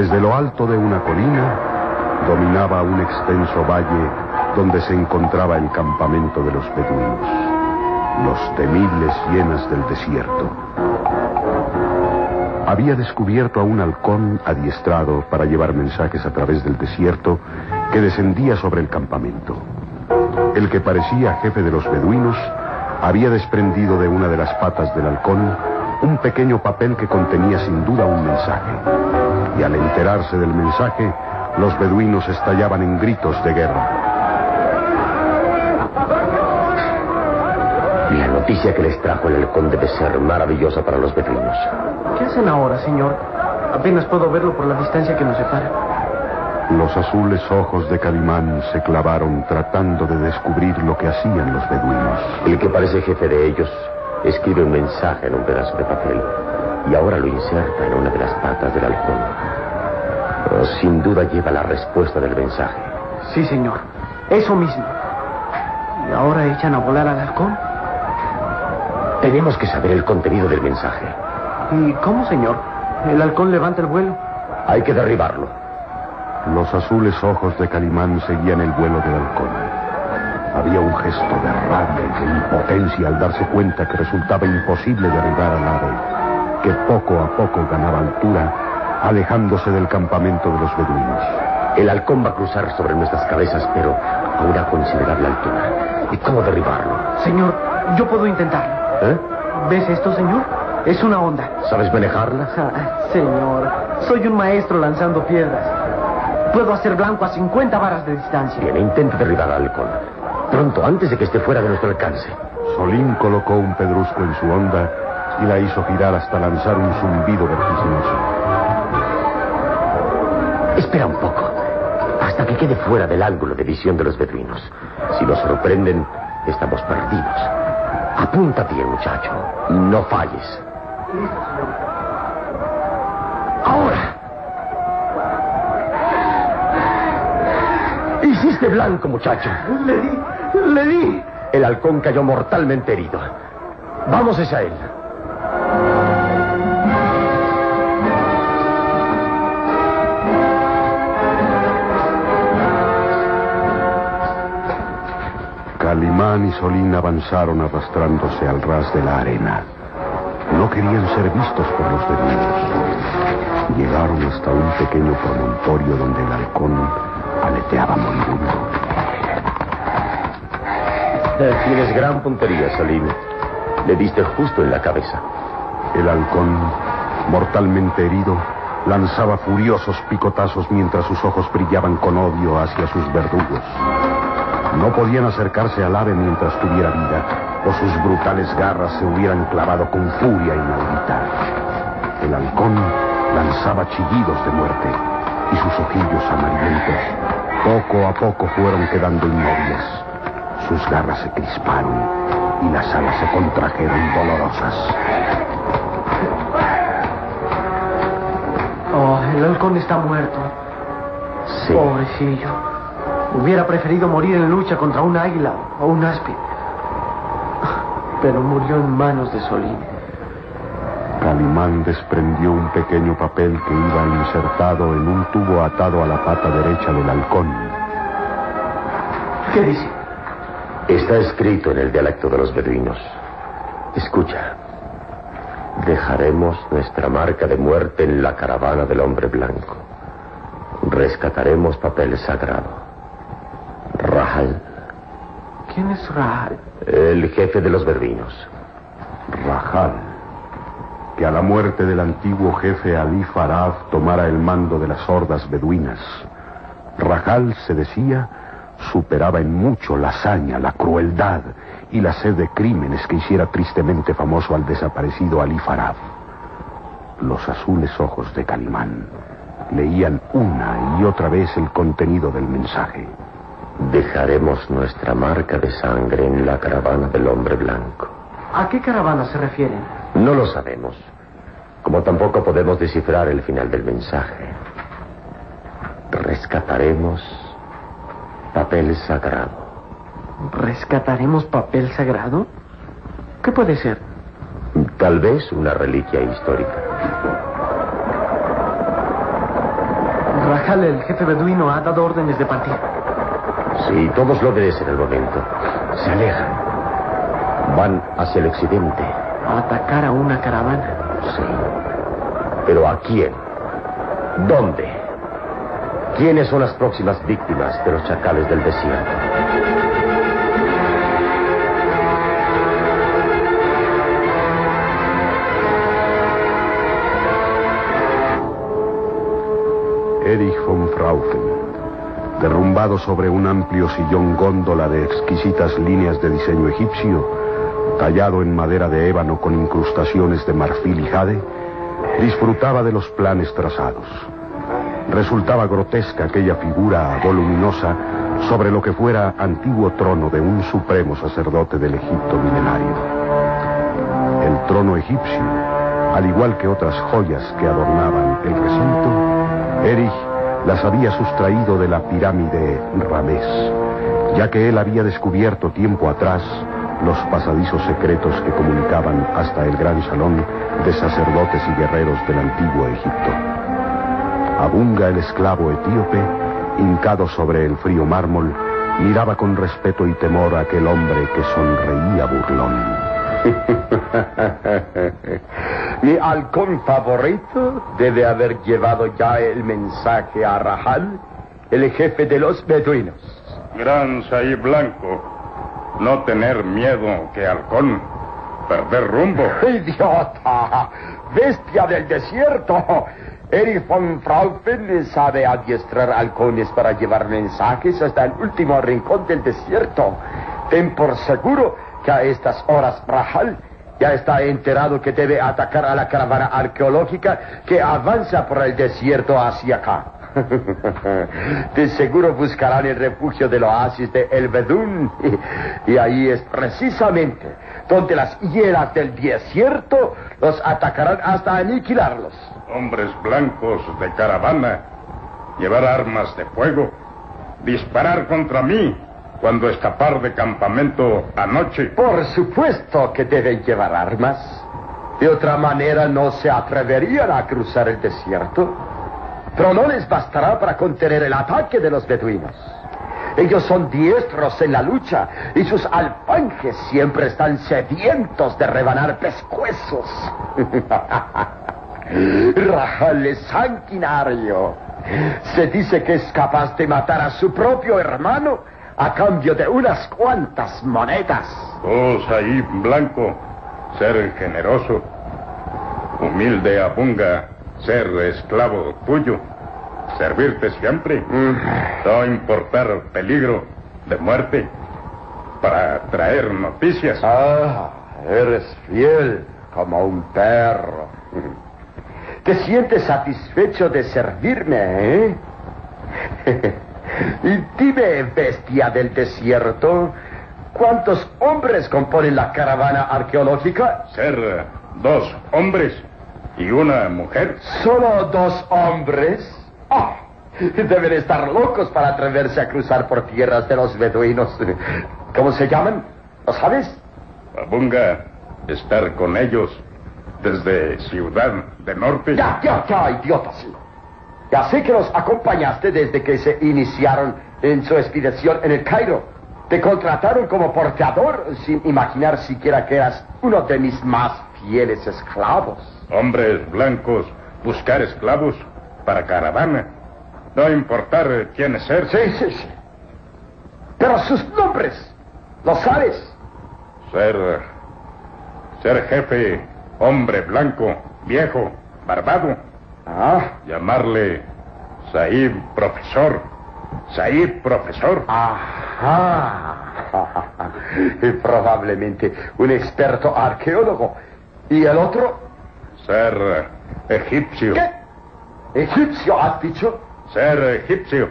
Desde lo alto de una colina dominaba un extenso valle donde se encontraba el campamento de los beduinos, los temibles hienas del desierto. Había descubierto a un halcón adiestrado para llevar mensajes a través del desierto que descendía sobre el campamento. El que parecía jefe de los beduinos había desprendido de una de las patas del halcón un pequeño papel que contenía sin duda un mensaje. Y al enterarse del mensaje, los beduinos estallaban en gritos de guerra. La noticia que les trajo el halcón debe ser maravillosa para los beduinos. ¿Qué hacen ahora, señor? Apenas puedo verlo por la distancia que nos separa. Los azules ojos de Calimán se clavaron tratando de descubrir lo que hacían los beduinos. El que parece jefe de ellos escribe un mensaje en un pedazo de papel y ahora lo inserta en una de las patas del halcón. Oh, sin duda lleva la respuesta del mensaje. Sí, señor. Eso mismo. ¿Y ahora echan a volar al halcón? Tenemos que saber el contenido del mensaje. ¿Y cómo, señor? ¿El halcón levanta el vuelo? Hay que derribarlo. Los azules ojos de Calimán seguían el vuelo del halcón. Había un gesto de rabia y de impotencia al darse cuenta que resultaba imposible derribar al ave, que poco a poco ganaba altura, alejándose del campamento de los beduinos. El halcón va a cruzar sobre nuestras cabezas, pero a una considerable altura. ¿Y cómo derribarlo? Señor, yo puedo intentarlo. ¿Eh? ¿Ves esto, señor? Es una onda. ¿Sabes manejarla? Ah, señor, soy un maestro lanzando piedras. Puedo hacer blanco a 50 varas de distancia. Bien, intenta derribar al halcón. Pronto, antes de que esté fuera de nuestro alcance. Solín colocó un pedrusco en su onda y la hizo girar hasta lanzar un zumbido vertiginoso. Espera un poco. Hasta que quede fuera del ángulo de visión de los beduinos. Si nos sorprenden, estamos perdidos. Apunta bien, muchacho. No falles. Ahora. Hiciste blanco, muchacho. Le di, le di. El halcón cayó mortalmente herido. Vamos hacia él. Calimán y Solín avanzaron arrastrándose al ras de la arena. No querían ser vistos por los beduinos. Llegaron hasta un pequeño promontorio donde el halcón aleteaba moribundo. Tienes gran puntería, Salim. Le diste justo en la cabeza. El halcón, mortalmente herido, lanzaba furiosos picotazos mientras sus ojos brillaban con odio hacia sus verdugos. No podían acercarse al ave mientras tuviera vida, o sus brutales garras se hubieran clavado con furia inaudita. El halcón lanzaba chillidos de muerte, y sus ojillos amarillentos poco a poco fueron quedando inmóviles. Sus garras se crisparon y las alas se contrajeron dolorosas. Oh, el halcón está muerto. Sí. Pobrecillo. Hubiera preferido morir en lucha contra un águila o un áspid. Pero murió en manos de Solín. Calimán desprendió un pequeño papel que iba insertado en un tubo atado a la pata derecha del halcón. ¿Qué dice? Está escrito en el dialecto de los beduinos. Escucha. Dejaremos nuestra marca de muerte en la caravana del hombre blanco. Rescataremos papel sagrado. Rahal, ¿Quién es Rahal? el jefe de los beduinos. Rajal, que a la muerte del antiguo jefe Ali Farad tomara el mando de las hordas beduinas. Rajal, se decía, superaba en mucho la hazaña, la crueldad y la sed de crímenes que hiciera tristemente famoso al desaparecido Ali Farad. Los azules ojos de Calimán leían una y otra vez el contenido del mensaje. Dejaremos nuestra marca de sangre en la caravana del hombre blanco. ¿A qué caravana se refieren? No lo sabemos. Como tampoco podemos descifrar el final del mensaje. Rescataremos papel sagrado. ¿Rescataremos papel sagrado? ¿Qué puede ser? Tal vez una reliquia histórica. Rahal, el jefe beduino, ha dado órdenes de partir. Sí, todos lo obedecen al momento. Se alejan. Van hacia el occidente. A atacar a una caravana. Sí. ¿Pero a quién? ¿Dónde? ¿Quiénes son las próximas víctimas de los chacales del desierto? Erich von Fraufen, derrumbado sobre un amplio sillón góndola de exquisitas líneas de diseño egipcio, tallado en madera de ébano con incrustaciones de marfil y jade, disfrutaba de los planes trazados. Resultaba grotesca aquella figura voluminosa sobre lo que fuera antiguo trono de un supremo sacerdote del Egipto milenario. El trono egipcio, al igual que otras joyas que adornaban el recinto, Erich las había sustraído de la pirámide Ramés, ya que él había descubierto tiempo atrás los pasadizos secretos que comunicaban hasta el gran salón de sacerdotes y guerreros del antiguo Egipto. Abunga el esclavo etíope, hincado sobre el frío mármol, miraba con respeto y temor a aquel hombre que sonreía burlón. Mi halcón favorito debe haber llevado ya el mensaje a Rahal, el jefe de los beduinos. Gran Saí Blanco, no tener miedo que halcón, perder rumbo. ¡Idiota! ¡Bestia del desierto! Erich von Fraufen sabe adiestrar halcones para llevar mensajes hasta el último rincón del desierto. Ten por seguro que a estas horas Rahal ya está enterado que debe atacar a la caravana arqueológica que avanza por el desierto hacia acá. De seguro buscarán el refugio del oasis de El Bedún. Y ahí es precisamente donde las hieras del desierto los atacarán hasta aniquilarlos. Hombres blancos de caravana, llevar armas de fuego, disparar contra mí cuando escapar de campamento anoche. Por supuesto que deben llevar armas. De otra manera no se atreverían a cruzar el desierto. Pero no les bastará para contener el ataque de los beduinos. Ellos son diestros en la lucha y sus alfanjes siempre están sedientos de rebanar pescuezos. Rajal sanguinario. Se dice que es capaz de matar a su propio hermano a cambio de unas cuantas monedas. Oh, Saí Blanco, ser generoso, humilde abunga, ser esclavo tuyo, servirte siempre, no importar peligro de muerte, para traer noticias. Ah, eres fiel como un perro. ¿Te sientes satisfecho de servirme, eh? y dime, bestia del desierto, ¿cuántos hombres componen la caravana arqueológica? Ser dos hombres y una mujer. ¿Solo dos hombres? Ah, deben estar locos para atreverse a cruzar por tierras de los beduinos. ¿Cómo se llaman? ¿Lo sabes? Abunga estar con ellos desde Ciudad de Norte. Ya, ya, ya, idiota, sí. Ya sé que los acompañaste desde que se iniciaron en su expedición en el Cairo. Te contrataron como porteador sin imaginar siquiera que eras uno de mis más fieles esclavos. Hombres blancos, buscar esclavos para caravana. No importar quién es ser. Sí, sí, sí. Pero sus nombres, ¿lo sabes? Ser. Ser jefe, hombre blanco, viejo, barbado. Ah, Llamarle Saib profesor. Saib profesor. ajá. Y Probablemente un experto arqueólogo. ¿Y el otro? Ser egipcio. ¿Qué? ¿Egipcio has dicho? Ser egipcio.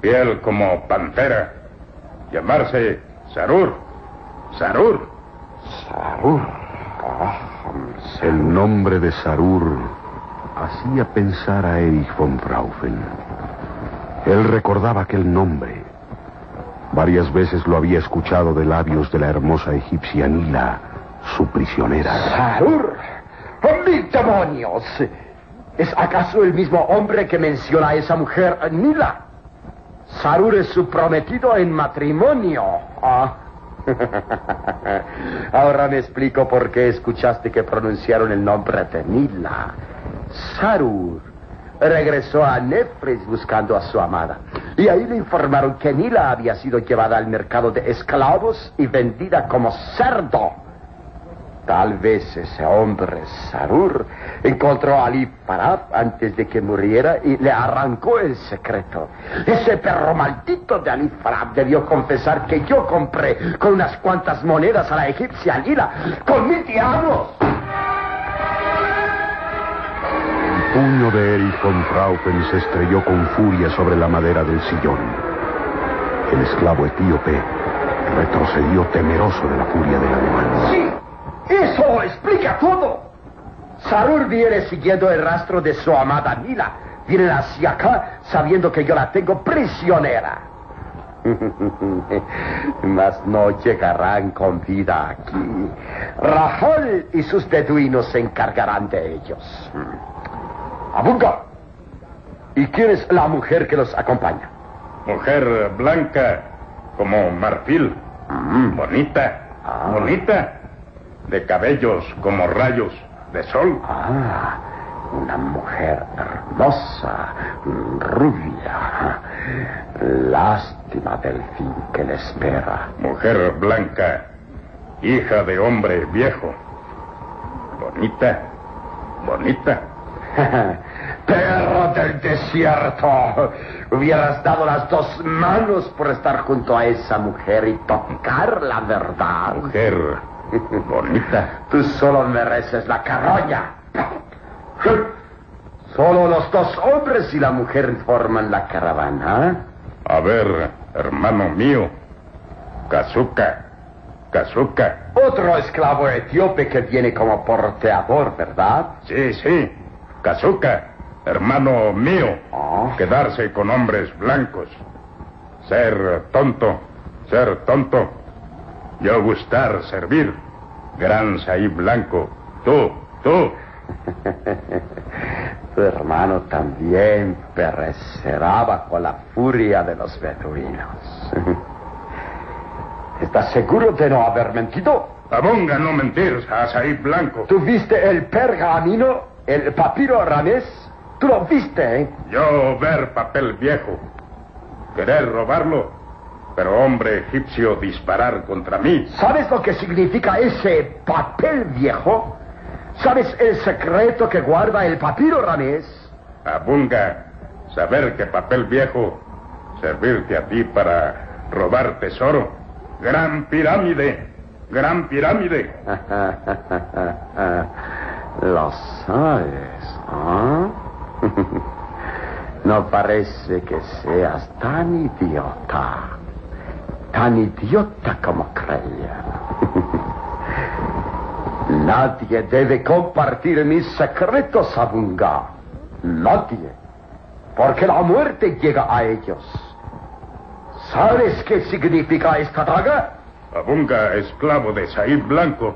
Piel como pantera. Llamarse Sarur. Sarur. Sarur. Ah, El nombre de Sarur hacía pensar a Erich von Fraufen. Él recordaba aquel nombre. Varias veces lo había escuchado de labios de la hermosa egipcia Nila, su prisionera. Sarur. ¡Oh, ¡Mil demonios! ¿Es acaso el mismo hombre que menciona a esa mujer, Nila? Sarur es su prometido en matrimonio. Ah. Ahora me explico por qué escuchaste que pronunciaron el nombre de Nila. Sarur regresó a Nefres buscando a su amada. Y ahí le informaron que Nila había sido llevada al mercado de esclavos y vendida como cerdo. Tal vez ese hombre, Sarur, encontró a Ali Parab antes de que muriera y le arrancó el secreto. Ese perro maldito de Ali Parab debió confesar que yo compré con unas cuantas monedas a la egipcia Lila, con mil diablos. Puño de Erich von Fraufen se estrelló con furia sobre la madera del sillón. El esclavo etíope retrocedió temeroso de la furia del animal. Sí, eso explica todo. Sarur viene siguiendo el rastro de su amada Nila. Viene hacia acá sabiendo que yo la tengo prisionera. Mas no llegarán con vida aquí. Rahol y sus beduinos se encargarán de ellos. Abunga. ¿Y quién es la mujer que los acompaña? Mujer blanca como marfil. Mm. Bonita, Ah. bonita. De cabellos como rayos de sol. Ah, una mujer hermosa, rubia. Lástima del fin que le espera. Mujer blanca, hija de hombre viejo. Bonita, bonita. Perro del desierto, hubieras dado las dos manos por estar junto a esa mujer y tocar la verdad. Mujer bonita. Tú solo mereces la carroña. Solo los dos hombres y la mujer forman la caravana. A ver, hermano mío. Kazuka, Kazuka. Otro esclavo etíope que viene como porteador, ¿verdad? Sí, sí. Kazuka, hermano mío. Ah. Quedarse con hombres blancos. Ser tonto, ser tonto. Yo gustar servir. Gran Saí blanco. Tú, tú. Tu hermano también perecerá bajo la furia de los beduinos. ¿Estás seguro de no haber mentido? Abonga no mentir, Saí blanco. ¿Tú viste el pergamino, el papiro ramés? Tú lo viste, ¿eh? Yo ver papel viejo. Querer robarlo. Pero hombre egipcio disparar contra mí. ¿Sabes lo que significa ese papel viejo? ¿Sabes el secreto que guarda el papiro ramés? Abunga, saber que papel viejo servirte a ti para robar tesoro. Gran pirámide, gran pirámide. Lo sabes, ¿ah? No parece que seas tan idiota. Tan idiota como creía. Nadie debe compartir mis secretos, Abunga. Nadie. Porque la muerte llega a ellos. ¿Sabes qué significa esta daga? Abunga, esclavo de Said Blanco.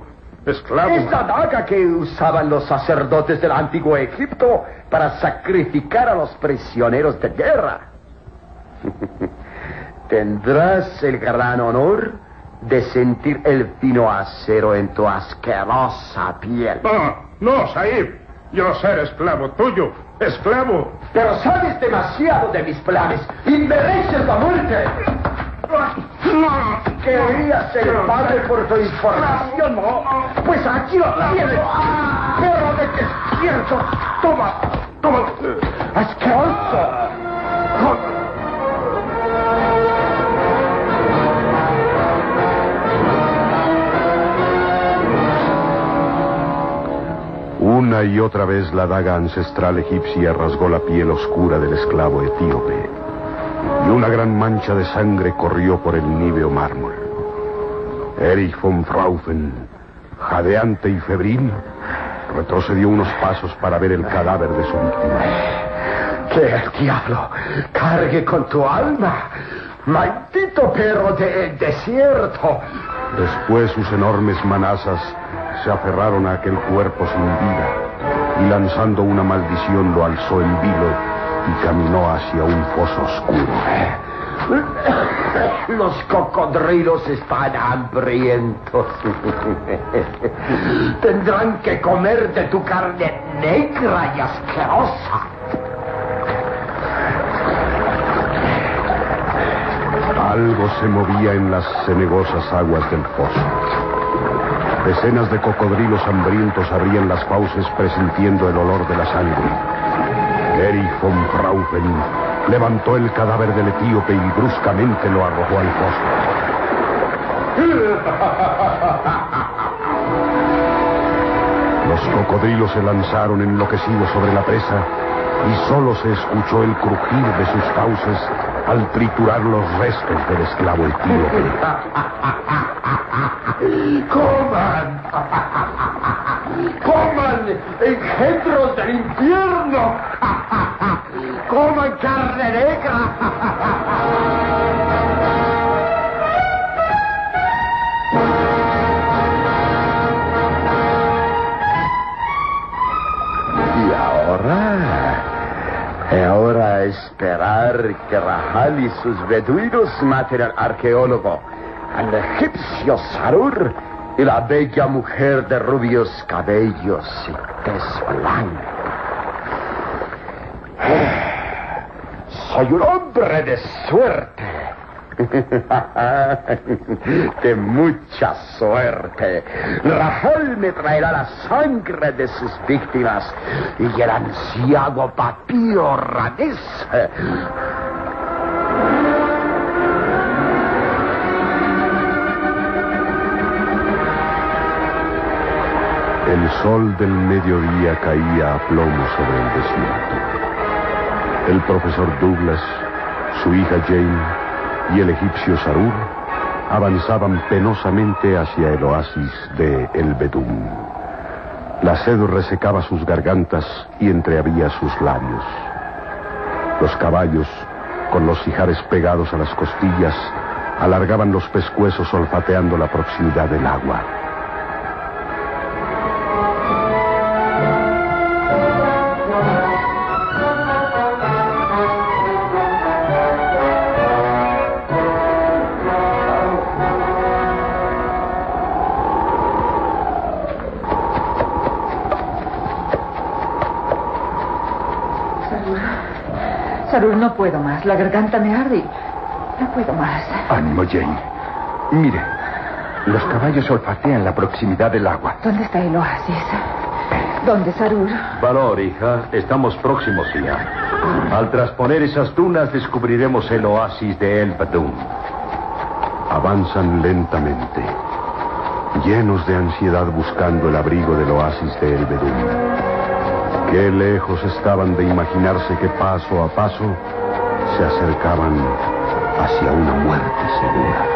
Esclavo. Es la daga que usaban los sacerdotes del antiguo Egipto para sacrificar a los prisioneros de guerra. Tendrás el gran honor de sentir el fino acero en tu asquerosa piel. No, no, Said. Yo ser esclavo tuyo. Esclavo. Pero sabes demasiado de mis planes y mereces la muerte. Querías ser padre por tu información, ¿no? Pues aquí lo tienes. Perro de desierto. Toma, toma. Asqueroso. Una y otra vez la daga ancestral egipcia rasgó la piel oscura del esclavo etíope. Y una gran mancha de sangre corrió por el níveo mármol. Erich von Fraufen, jadeante y febril, retrocedió unos pasos para ver el cadáver de su víctima. Que el diablo cargue con tu alma. Maldito perro del desierto. Después sus enormes manazas se aferraron a aquel cuerpo sin vida y lanzando una maldición lo alzó en vilo y caminó hacia un foso oscuro. Los cocodrilos están hambrientos. Tendrán que comer de tu carne negra y asquerosa. Algo se movía en las cenegosas aguas del foso. Decenas de cocodrilos hambrientos abrían las fauces presintiendo el olor de la sangre. Erich von Fraufen levantó el cadáver del etíope y bruscamente lo arrojó al foso. Los cocodrilos se lanzaron enloquecidos sobre la presa y solo se escuchó el crujir de sus fauces al triturar los restos del esclavo etíope. ¡Coman! ¡Coman engendros del infierno! ¡Coman carne negra! Y ahora, ahora esperar que Rahal y sus beduinos maten al arqueólogo, al egipcio Sarur y la bella mujer de rubios cabellos y tez blanca. Soy un hombre de suerte. de mucha suerte. Rahal me traerá la sangre de sus víctimas y el anciano papío Ramés El sol del mediodía caía a plomo sobre el desierto. El profesor Douglas, su hija Jane y el egipcio Sarur avanzaban penosamente hacia el oasis de El Bedún. La sed resecaba sus gargantas y entreabría sus labios. Los caballos, con los ijares pegados a las costillas, alargaban los pescuezos olfateando la proximidad del agua. No puedo más. La garganta me arde. No puedo más. Ánimo, Jane. Mire, los caballos olfatean la proximidad del agua. ¿Dónde está el oasis? ¿Dónde, Sarur? Valor, hija. Estamos próximos ya. Al trasponer esas dunas descubriremos el oasis de El Badum. Avanzan lentamente, llenos de ansiedad buscando el abrigo del oasis de El Bedún. Qué lejos estaban de imaginarse que paso a paso se acercaban hacia una muerte segura.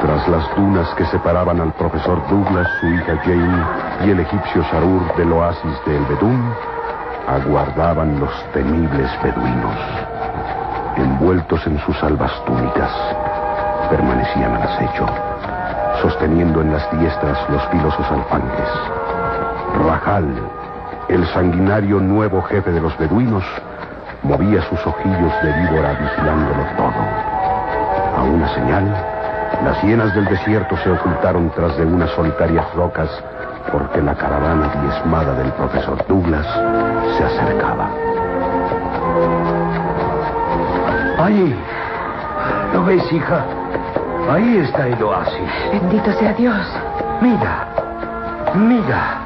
Tras las dunas que separaban al profesor Douglas, su hija Jane y el egipcio Sarur del oasis de El Bedún, aguardaban los temibles beduinos. Envueltos en sus albas túnicas, permanecían al acecho, sosteniendo en las diestras los filosos alfanjes. Rajal, el sanguinario nuevo jefe de los beduinos, movía sus ojillos de víbora vigilándolo todo. A una señal, las hienas del desierto se ocultaron tras de unas solitarias rocas porque la caravana diezmada del profesor Douglas se acercaba. Ahí. ¿Lo ves, hija? Ahí está el oasis. Bendito sea Dios. Mira. Mira.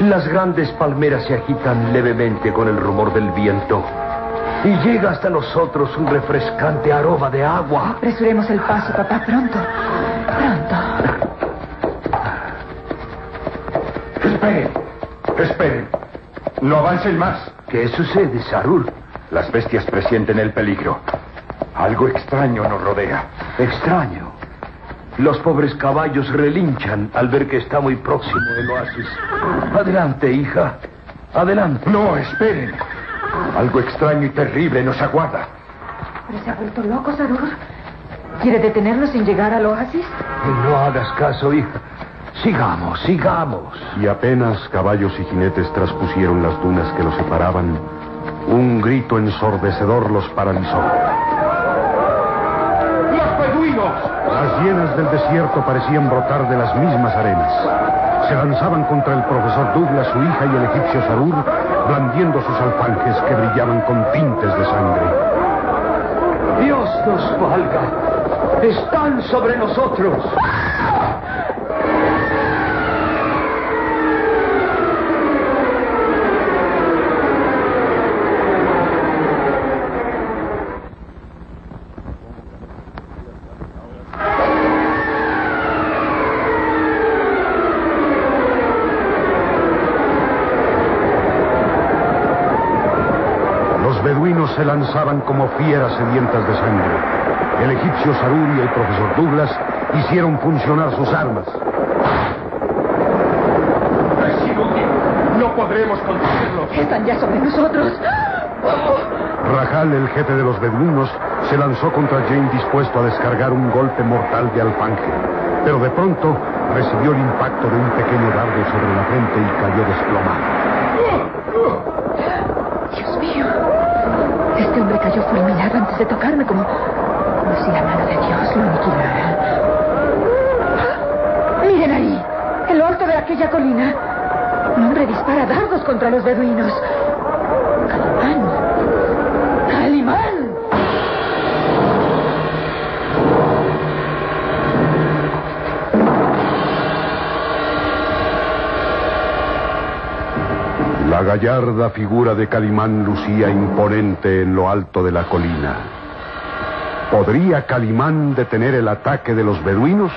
Las grandes palmeras se agitan levemente con el rumor del viento. Y llega hasta nosotros un refrescante aroma de agua. Apresuremos el paso, papá, pronto. Pronto. Esperen, esperen. No avancen más. ¿Qué sucede, Sarur? Las bestias presienten el peligro. Algo extraño nos rodea. Extraño. Los pobres caballos relinchan al ver que está muy próximo el oasis. Adelante, hija. Adelante. No, esperen. Algo extraño y terrible nos aguarda. ¿Pero se ha vuelto loco, Sarur? ¿Quiere detenernos sin llegar al oasis? No hagas caso, hija. Sigamos, sigamos. Y apenas caballos y jinetes traspusieron las dunas que los separaban, un grito ensordecedor los paralizó. Las hienas del desierto parecían brotar de las mismas arenas. Se lanzaban contra el profesor Douglas, su hija y el egipcio Sarur, blandiendo sus alfanjes que brillaban con tintes de sangre. Dios nos valga. Están sobre nosotros. Los beduinos se lanzaban como fieras sedientas de sangre. El egipcio Sarur y el profesor Douglas hicieron funcionar sus armas. Es inútil. No podremos conseguirlo. Están ya sobre nosotros. Rajal, el jefe de los beduinos, se lanzó contra Jane dispuesto a descargar un golpe mortal de alfanje. Pero de pronto recibió el impacto de un pequeño dardo sobre la frente y cayó desplomado. Dios mío. Cayó fulminado antes de tocarme como, como si la mano de Dios lo aniquilara. Miren ahí, en lo alto de aquella colina. Un hombre dispara dardos contra los beduinos. Calimán. Gallarda figura de Calimán lucía imponente en lo alto de la colina. ¿Podría Calimán detener el ataque de los beduinos?